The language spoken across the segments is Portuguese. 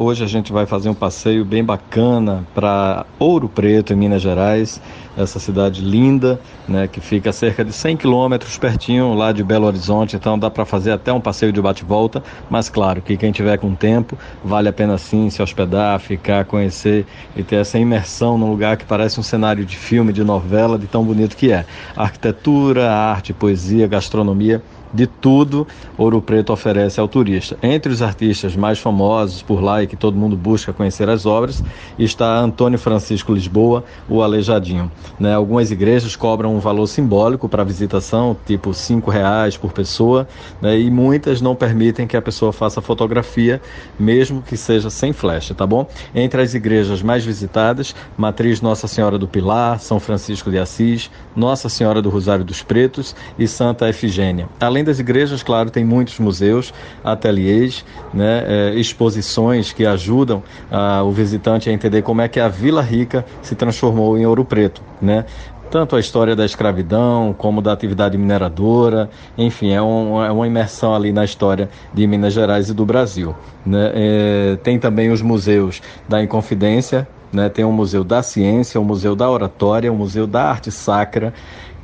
Hoje a gente vai fazer um passeio bem bacana para Ouro Preto, em Minas Gerais, essa cidade linda, né, que fica a cerca de 100 quilômetros pertinho lá de Belo Horizonte, então dá para fazer até um passeio de bate-volta, mas claro que quem tiver com tempo, vale a pena sim se hospedar, ficar, conhecer e ter essa imersão num lugar que parece um cenário de filme, de novela, de tão bonito que é. Arquitetura, arte, poesia, gastronomia, de tudo Ouro Preto oferece ao turista. Entre os artistas mais famosos por lá e que todo mundo busca conhecer as obras está Antônio Francisco Lisboa, o Aleijadinho. Né? Algumas igrejas cobram um valor simbólico para visitação, tipo cinco reais por pessoa, né? e muitas não permitem que a pessoa faça fotografia, mesmo que seja sem flecha, tá bom? Entre as igrejas mais visitadas, Matriz Nossa Senhora do Pilar, São Francisco de Assis, Nossa Senhora do Rosário dos Pretos e Santa Efigênia. Além Além das igrejas, claro, tem muitos museus, ateliês, né, é, exposições que ajudam a, o visitante a entender como é que a Vila Rica se transformou em Ouro Preto, né? tanto a história da escravidão como da atividade mineradora, enfim, é, um, é uma imersão ali na história de Minas Gerais e do Brasil. Né? É, tem também os museus da Inconfidência, né? tem o Museu da Ciência, o Museu da Oratória, o Museu da Arte Sacra,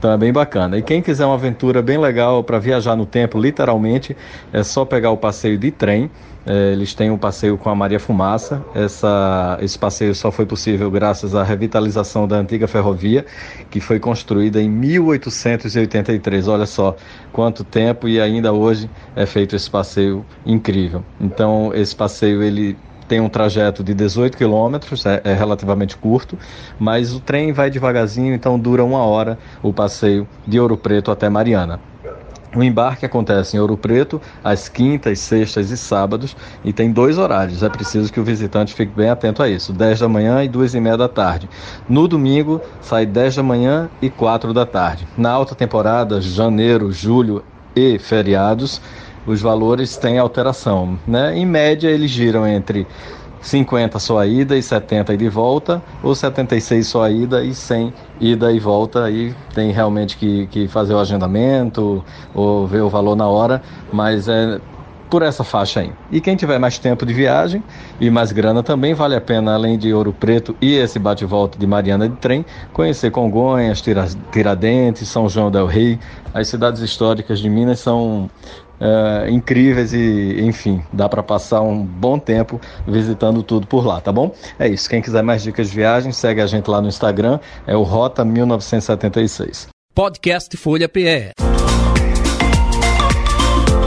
então é bem bacana. E quem quiser uma aventura bem legal para viajar no tempo, literalmente, é só pegar o passeio de trem. É, eles têm um passeio com a Maria Fumaça. Essa, esse passeio só foi possível graças à revitalização da antiga ferrovia, que foi construída em 1883. Olha só quanto tempo e ainda hoje é feito esse passeio incrível. Então esse passeio ele tem um trajeto de 18 quilômetros, é, é, relativamente curto, mas o trem vai devagarzinho, então dura uma hora o passeio de Ouro Preto até Mariana. O embarque acontece em Ouro Preto às quintas, sextas e sábados e tem dois horários. É preciso que o visitante fique bem atento a isso: 10 da manhã e 2 e meia da tarde. No domingo sai 10 da manhã e 4 da tarde. Na alta temporada, janeiro, julho e feriados, os valores têm alteração. Né? Em média, eles giram entre 50 só ida e 70 de volta, ou 76 só ida e 100 ida e volta. Aí tem realmente que, que fazer o agendamento ou ver o valor na hora, mas é por essa faixa aí. E quem tiver mais tempo de viagem e mais grana também vale a pena, além de Ouro Preto e esse bate-volta de Mariana de trem, conhecer Congonhas, Tiradentes, São João del Rei. As cidades históricas de Minas são é, incríveis e, enfim, dá para passar um bom tempo visitando tudo por lá, tá bom? É isso. Quem quiser mais dicas de viagem, segue a gente lá no Instagram, é o Rota 1976. Podcast Folha PE.